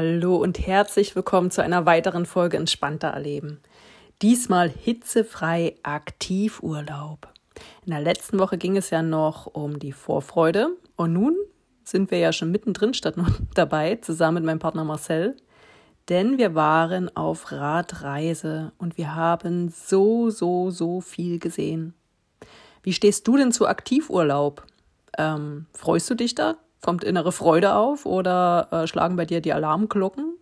Hallo und herzlich willkommen zu einer weiteren Folge Entspannter Erleben. Diesmal hitzefrei Aktivurlaub. In der letzten Woche ging es ja noch um die Vorfreude und nun sind wir ja schon mittendrin statt noch dabei, zusammen mit meinem Partner Marcel. Denn wir waren auf Radreise und wir haben so, so, so viel gesehen. Wie stehst du denn zu Aktivurlaub? Ähm, freust du dich da? Kommt innere Freude auf oder äh, schlagen bei dir die Alarmglocken?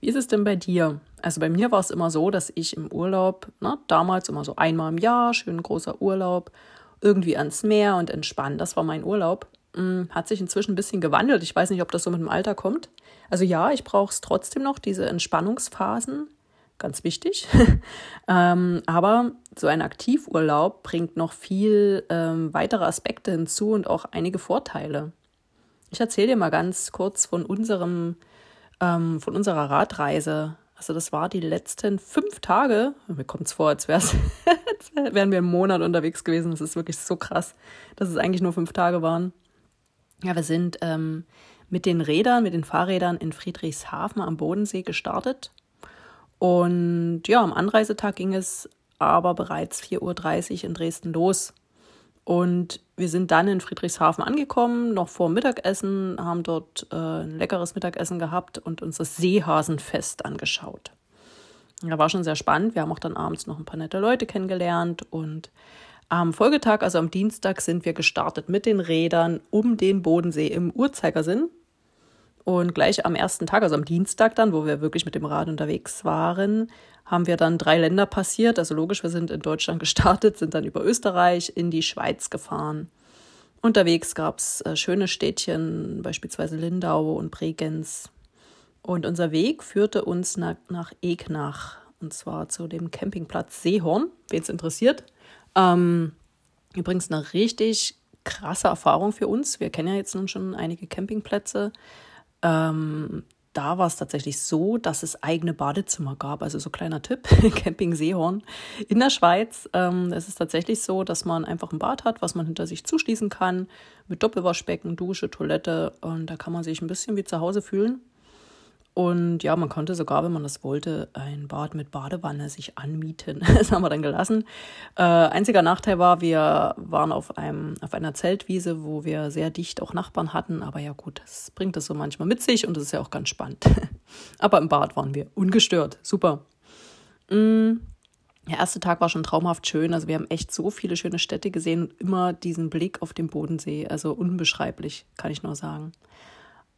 Wie ist es denn bei dir? Also bei mir war es immer so, dass ich im Urlaub, na, damals immer so einmal im Jahr, schön großer Urlaub, irgendwie ans Meer und entspannen. Das war mein Urlaub. Hm, hat sich inzwischen ein bisschen gewandelt. Ich weiß nicht, ob das so mit dem Alter kommt. Also ja, ich brauche es trotzdem noch, diese Entspannungsphasen. Ganz wichtig. ähm, aber so ein Aktivurlaub bringt noch viel ähm, weitere Aspekte hinzu und auch einige Vorteile. Ich erzähle dir mal ganz kurz von unserem ähm, von unserer Radreise. Also das war die letzten fünf Tage. Mir kommt es vor, als, als wären wir einen Monat unterwegs gewesen. Das ist wirklich so krass, dass es eigentlich nur fünf Tage waren. Ja, wir sind ähm, mit den Rädern, mit den Fahrrädern in Friedrichshafen am Bodensee gestartet. Und ja, am Anreisetag ging es aber bereits 4.30 Uhr in Dresden los. Und wir sind dann in Friedrichshafen angekommen, noch vor Mittagessen, haben dort äh, ein leckeres Mittagessen gehabt und uns das Seehasenfest angeschaut. Da war schon sehr spannend. Wir haben auch dann abends noch ein paar nette Leute kennengelernt und am Folgetag, also am Dienstag, sind wir gestartet mit den Rädern um den Bodensee im Uhrzeigersinn. Und gleich am ersten Tag, also am Dienstag dann, wo wir wirklich mit dem Rad unterwegs waren, haben wir dann drei Länder passiert. Also logisch, wir sind in Deutschland gestartet, sind dann über Österreich in die Schweiz gefahren. Unterwegs gab es äh, schöne Städtchen, beispielsweise Lindau und Bregenz. Und unser Weg führte uns nach, nach Egnach, und zwar zu dem Campingplatz Seehorn, wen es interessiert. Ähm, übrigens eine richtig krasse Erfahrung für uns. Wir kennen ja jetzt nun schon einige Campingplätze. Ähm, da war es tatsächlich so, dass es eigene Badezimmer gab. Also so kleiner Tipp, Camping Seehorn in der Schweiz. Ähm, es ist tatsächlich so, dass man einfach ein Bad hat, was man hinter sich zuschließen kann, mit Doppelwaschbecken, Dusche, Toilette. Und da kann man sich ein bisschen wie zu Hause fühlen. Und ja, man konnte sogar, wenn man das wollte, ein Bad mit Badewanne sich anmieten. Das haben wir dann gelassen. Äh, einziger Nachteil war, wir waren auf, einem, auf einer Zeltwiese, wo wir sehr dicht auch Nachbarn hatten. Aber ja gut, das bringt das so manchmal mit sich und das ist ja auch ganz spannend. Aber im Bad waren wir ungestört. Super. Mm. Der erste Tag war schon traumhaft schön. Also wir haben echt so viele schöne Städte gesehen und immer diesen Blick auf den Bodensee. Also unbeschreiblich, kann ich nur sagen.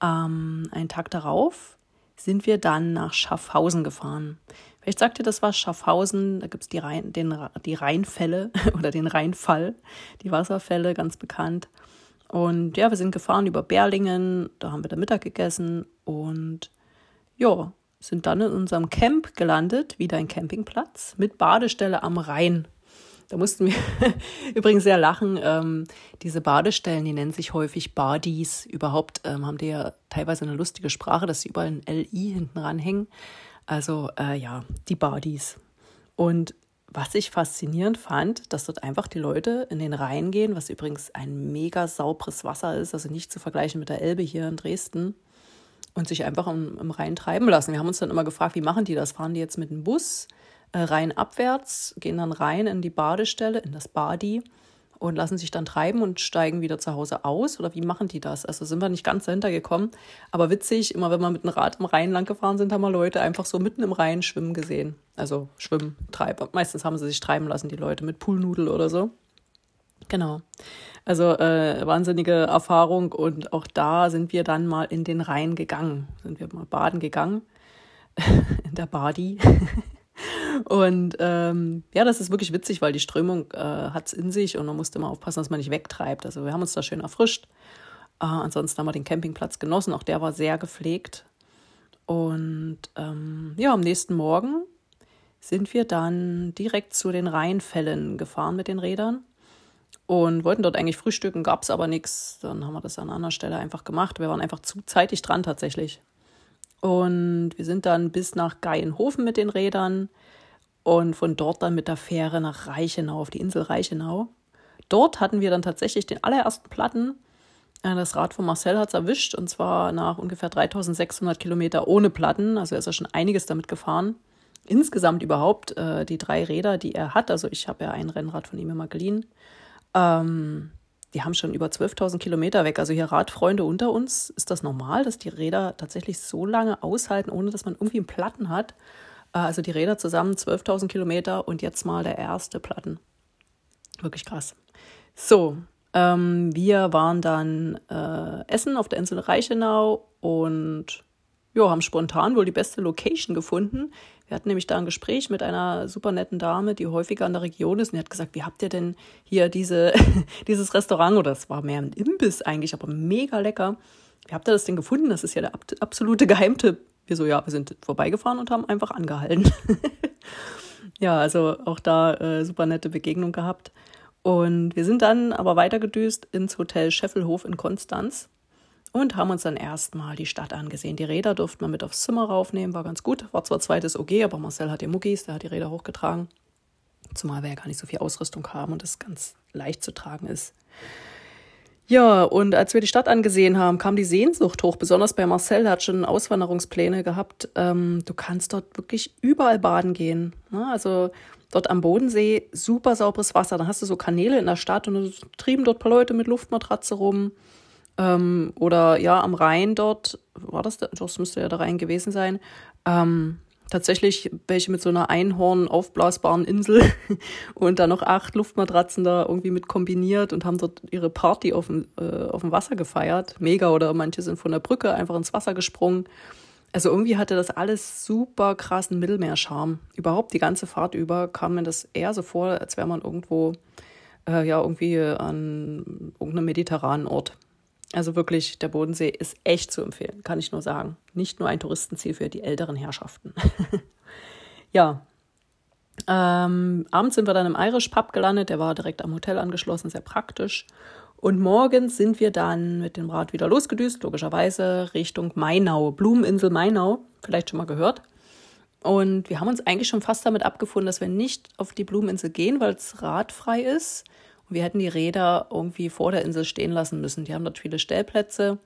Ähm, einen Tag darauf sind wir dann nach Schaffhausen gefahren. Vielleicht sagt ihr das was, Schaffhausen, da gibt es die, Rhein, die Rheinfälle oder den Rheinfall, die Wasserfälle, ganz bekannt. Und ja, wir sind gefahren über Berlingen, da haben wir dann Mittag gegessen und ja, sind dann in unserem Camp gelandet, wieder ein Campingplatz mit Badestelle am Rhein. Da mussten wir übrigens sehr lachen. Ähm, diese Badestellen, die nennen sich häufig Badis. Überhaupt ähm, haben die ja teilweise eine lustige Sprache, dass sie überall ein LI hinten ranhängen. Also äh, ja, die Badis. Und was ich faszinierend fand, dass dort einfach die Leute in den Rhein gehen, was übrigens ein mega sauberes Wasser ist, also nicht zu vergleichen mit der Elbe hier in Dresden, und sich einfach im, im Rhein treiben lassen. Wir haben uns dann immer gefragt, wie machen die das? Fahren die jetzt mit dem Bus? Äh, rein abwärts, gehen dann rein in die Badestelle, in das Badi und lassen sich dann treiben und steigen wieder zu Hause aus? Oder wie machen die das? Also sind wir nicht ganz dahinter gekommen. Aber witzig, immer wenn wir mit dem Rad im Rhein lang gefahren sind, haben wir Leute einfach so mitten im Rhein schwimmen gesehen. Also schwimmen, treiben. Meistens haben sie sich treiben lassen, die Leute mit Poolnudel oder so. Genau. Also äh, wahnsinnige Erfahrung und auch da sind wir dann mal in den Rhein gegangen. Sind wir mal baden gegangen. in der Badi. Und ähm, ja, das ist wirklich witzig, weil die Strömung äh, hat es in sich und man musste immer aufpassen, dass man nicht wegtreibt. Also wir haben uns da schön erfrischt. Äh, ansonsten haben wir den Campingplatz genossen. Auch der war sehr gepflegt. Und ähm, ja, am nächsten Morgen sind wir dann direkt zu den Rheinfällen gefahren mit den Rädern und wollten dort eigentlich frühstücken, gab es aber nichts. Dann haben wir das an anderer Stelle einfach gemacht. Wir waren einfach zu zeitig dran tatsächlich. Und wir sind dann bis nach Geienhofen mit den Rädern und von dort dann mit der Fähre nach Reichenau, auf die Insel Reichenau. Dort hatten wir dann tatsächlich den allerersten Platten. Äh, das Rad von Marcel hat es erwischt und zwar nach ungefähr 3600 Kilometer ohne Platten. Also er ist ja schon einiges damit gefahren. Insgesamt überhaupt äh, die drei Räder, die er hat. Also ich habe ja ein Rennrad von ihm immer geliehen. Ähm, die haben schon über 12.000 Kilometer weg. Also hier Radfreunde unter uns, ist das normal, dass die Räder tatsächlich so lange aushalten, ohne dass man irgendwie einen Platten hat? Äh, also die Räder zusammen 12.000 Kilometer und jetzt mal der erste Platten. Wirklich krass. So, ähm, wir waren dann äh, essen auf der Insel Reichenau und ja, haben spontan wohl die beste Location gefunden. Wir hatten nämlich da ein Gespräch mit einer super netten Dame, die häufiger in der Region ist. Und die hat gesagt, wie habt ihr denn hier diese, dieses Restaurant, oder es war mehr ein Imbiss eigentlich, aber mega lecker. Wie habt ihr das denn gefunden? Das ist ja der absolute Geheimtipp. Wir so, ja, wir sind vorbeigefahren und haben einfach angehalten. ja, also auch da äh, super nette Begegnung gehabt. Und wir sind dann aber weitergedüst ins Hotel Scheffelhof in Konstanz und haben uns dann erstmal die Stadt angesehen. Die Räder durften wir mit aufs Zimmer raufnehmen, war ganz gut. War zwar zweites OG, aber Marcel hat die Muckis, der hat die Räder hochgetragen. Zumal wir ja gar nicht so viel Ausrüstung haben und es ganz leicht zu tragen ist. Ja, und als wir die Stadt angesehen haben, kam die Sehnsucht hoch, besonders bei Marcel, hat schon Auswanderungspläne gehabt. Ähm, du kannst dort wirklich überall baden gehen. Ne? Also dort am Bodensee super sauberes Wasser. Dann hast du so Kanäle in der Stadt und du trieben dort ein paar Leute mit Luftmatratze rum. Ähm, oder ja, am Rhein dort, war das, das müsste ja der Rhein gewesen sein, ähm, tatsächlich welche mit so einer Einhorn aufblasbaren Insel und dann noch acht Luftmatratzen da irgendwie mit kombiniert und haben dort ihre Party auf dem, äh, auf dem Wasser gefeiert. Mega, oder manche sind von der Brücke einfach ins Wasser gesprungen. Also irgendwie hatte das alles super krassen Mittelmeerscharme. Überhaupt die ganze Fahrt über kam mir das eher so vor, als wäre man irgendwo, äh, ja, irgendwie an irgendeinem mediterranen Ort. Also wirklich, der Bodensee ist echt zu empfehlen, kann ich nur sagen. Nicht nur ein Touristenziel für die älteren Herrschaften. ja. Ähm, abends sind wir dann im Irish Pub gelandet, der war direkt am Hotel angeschlossen, sehr praktisch. Und morgens sind wir dann mit dem Rad wieder losgedüst, logischerweise Richtung Mainau, Blumeninsel Mainau, vielleicht schon mal gehört. Und wir haben uns eigentlich schon fast damit abgefunden, dass wir nicht auf die Blumeninsel gehen, weil es radfrei ist wir hätten die Räder irgendwie vor der Insel stehen lassen müssen. Die haben dort viele Stellplätze.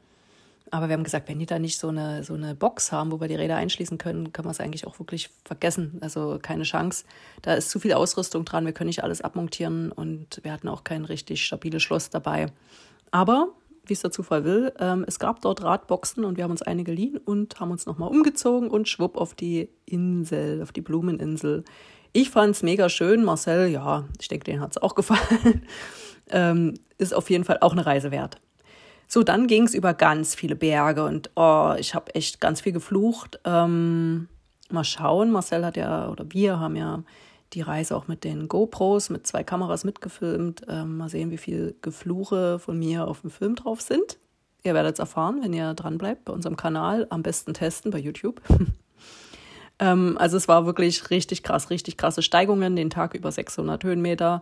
Aber wir haben gesagt, wenn die da nicht so eine, so eine Box haben, wo wir die Räder einschließen können, kann man es eigentlich auch wirklich vergessen. Also keine Chance. Da ist zu viel Ausrüstung dran. Wir können nicht alles abmontieren und wir hatten auch kein richtig stabiles Schloss dabei. Aber, wie es der Zufall will, ähm, es gab dort Radboxen und wir haben uns eine geliehen und haben uns nochmal umgezogen und schwupp auf die Insel, auf die Blumeninsel ich fand es mega schön. Marcel, ja, ich denke, den hat es auch gefallen. ähm, ist auf jeden Fall auch eine Reise wert. So, dann ging es über ganz viele Berge und oh, ich habe echt ganz viel geflucht. Ähm, mal schauen, Marcel hat ja, oder wir haben ja die Reise auch mit den GoPros, mit zwei Kameras mitgefilmt. Ähm, mal sehen, wie viel Gefluche von mir auf dem Film drauf sind. Ihr werdet es erfahren, wenn ihr dran bleibt bei unserem Kanal. Am besten testen bei YouTube. Ähm, also es war wirklich richtig krass, richtig krasse Steigungen, den Tag über 600 Höhenmeter.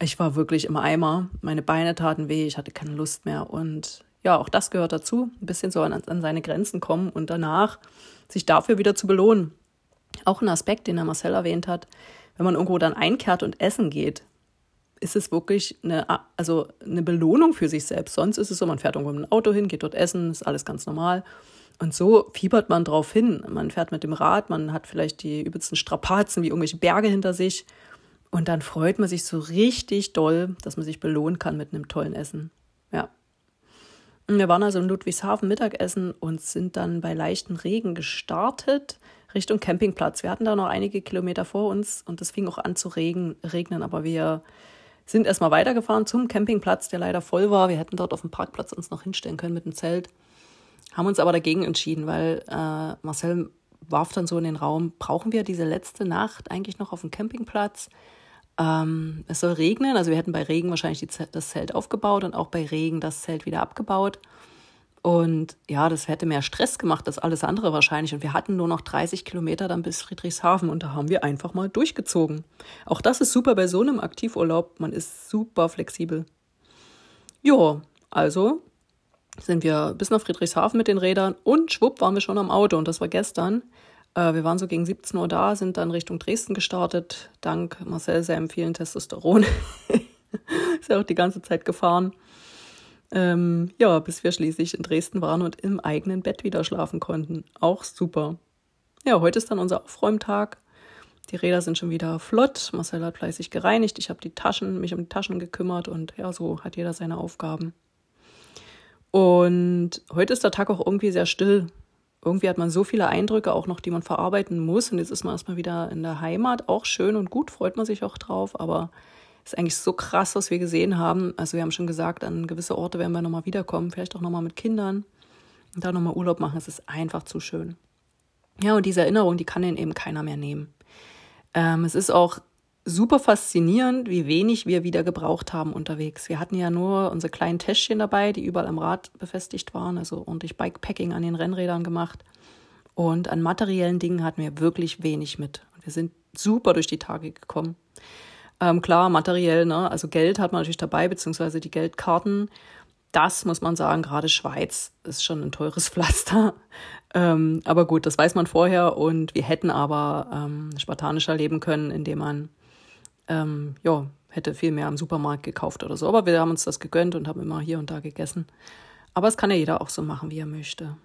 Ich war wirklich im Eimer. Meine Beine taten weh, ich hatte keine Lust mehr. Und ja, auch das gehört dazu. Ein bisschen so an, an seine Grenzen kommen und danach sich dafür wieder zu belohnen. Auch ein Aspekt, den der Marcel erwähnt hat, wenn man irgendwo dann einkehrt und essen geht, ist es wirklich eine, also eine Belohnung für sich selbst. Sonst ist es so, man fährt irgendwo mit dem Auto hin, geht dort essen, ist alles ganz normal. Und so fiebert man drauf hin. Man fährt mit dem Rad, man hat vielleicht die übelsten Strapazen wie irgendwelche Berge hinter sich. Und dann freut man sich so richtig doll, dass man sich belohnen kann mit einem tollen Essen. Ja. Wir waren also in Ludwigshafen Mittagessen und sind dann bei leichten Regen gestartet Richtung Campingplatz. Wir hatten da noch einige Kilometer vor uns und es fing auch an zu regen, regnen, aber wir sind erstmal weitergefahren zum Campingplatz, der leider voll war. Wir hätten dort auf dem Parkplatz uns noch hinstellen können mit dem Zelt. Haben uns aber dagegen entschieden, weil äh, Marcel warf dann so in den Raum, brauchen wir diese letzte Nacht eigentlich noch auf dem Campingplatz? Ähm, es soll regnen, also wir hätten bei Regen wahrscheinlich das Zelt aufgebaut und auch bei Regen das Zelt wieder abgebaut. Und ja, das hätte mehr Stress gemacht als alles andere wahrscheinlich. Und wir hatten nur noch 30 Kilometer dann bis Friedrichshafen und da haben wir einfach mal durchgezogen. Auch das ist super bei so einem Aktivurlaub. Man ist super flexibel. Ja, also sind wir bis nach Friedrichshafen mit den Rädern und schwupp waren wir schon am Auto. Und das war gestern. Äh, wir waren so gegen 17 Uhr da, sind dann Richtung Dresden gestartet. Dank Marcel seinem vielen Testosteron. ist ja auch die ganze Zeit gefahren. Ähm, ja, bis wir schließlich in Dresden waren und im eigenen Bett wieder schlafen konnten. Auch super. Ja, heute ist dann unser Aufräumtag. Die Räder sind schon wieder flott. Marcel hat fleißig gereinigt. Ich habe die Taschen, mich um die Taschen gekümmert und ja, so hat jeder seine Aufgaben. Und heute ist der Tag auch irgendwie sehr still. Irgendwie hat man so viele Eindrücke auch noch, die man verarbeiten muss. Und jetzt ist man erstmal wieder in der Heimat. Auch schön und gut, freut man sich auch drauf. Aber ist eigentlich so krass, was wir gesehen haben. Also wir haben schon gesagt, an gewisse Orte werden wir nochmal wiederkommen, vielleicht auch nochmal mit Kindern und da nochmal Urlaub machen. Es ist einfach zu schön. Ja, und diese Erinnerung, die kann den eben keiner mehr nehmen. Ähm, es ist auch super faszinierend, wie wenig wir wieder gebraucht haben unterwegs. Wir hatten ja nur unsere kleinen Täschchen dabei, die überall am Rad befestigt waren, also ordentlich Bikepacking an den Rennrädern gemacht. Und an materiellen Dingen hatten wir wirklich wenig mit. Wir sind super durch die Tage gekommen. Ähm, klar, materiell, ne? also Geld hat man natürlich dabei, beziehungsweise die Geldkarten. Das muss man sagen, gerade Schweiz ist schon ein teures Pflaster. Ähm, aber gut, das weiß man vorher und wir hätten aber ähm, spartanischer leben können, indem man ähm, ja, hätte viel mehr am Supermarkt gekauft oder so. Aber wir haben uns das gegönnt und haben immer hier und da gegessen. Aber es kann ja jeder auch so machen, wie er möchte.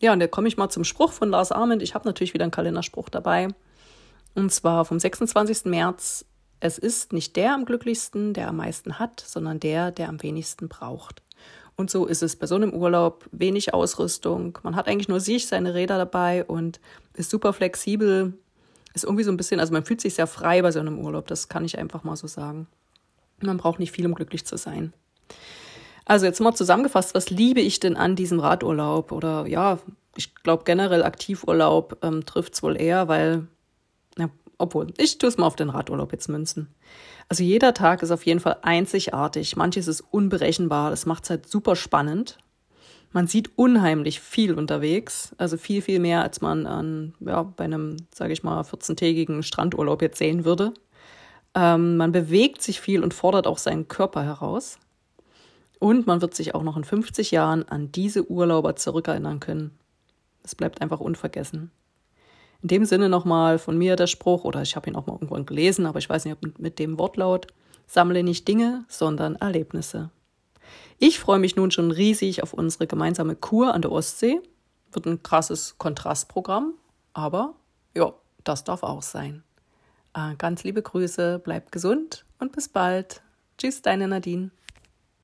Ja, und da komme ich mal zum Spruch von Lars Arment. Ich habe natürlich wieder einen Kalenderspruch dabei. Und zwar vom 26. März es ist nicht der am glücklichsten, der am meisten hat, sondern der, der am wenigsten braucht. Und so ist es bei so einem Urlaub. Wenig Ausrüstung. Man hat eigentlich nur sich, seine Räder dabei und ist super flexibel. Ist irgendwie so ein bisschen, also man fühlt sich sehr frei bei so einem Urlaub. Das kann ich einfach mal so sagen. Man braucht nicht viel, um glücklich zu sein. Also jetzt mal zusammengefasst, was liebe ich denn an diesem Radurlaub? Oder ja, ich glaube generell Aktivurlaub ähm, trifft es wohl eher, weil ja, obwohl, ich tue es mal auf den Radurlaub jetzt münzen. Also jeder Tag ist auf jeden Fall einzigartig. Manches ist unberechenbar. Das macht es halt super spannend. Man sieht unheimlich viel unterwegs. Also viel, viel mehr, als man an, ja, bei einem, sage ich mal, 14-tägigen Strandurlaub jetzt sehen würde. Ähm, man bewegt sich viel und fordert auch seinen Körper heraus. Und man wird sich auch noch in 50 Jahren an diese Urlauber zurückerinnern können. Das bleibt einfach unvergessen. In dem Sinne nochmal von mir der Spruch, oder ich habe ihn auch mal irgendwo gelesen, aber ich weiß nicht, ob mit, mit dem Wortlaut, sammle nicht Dinge, sondern Erlebnisse. Ich freue mich nun schon riesig auf unsere gemeinsame Kur an der Ostsee. Wird ein krasses Kontrastprogramm, aber ja, das darf auch sein. Äh, ganz liebe Grüße, bleibt gesund und bis bald. Tschüss, deine Nadine.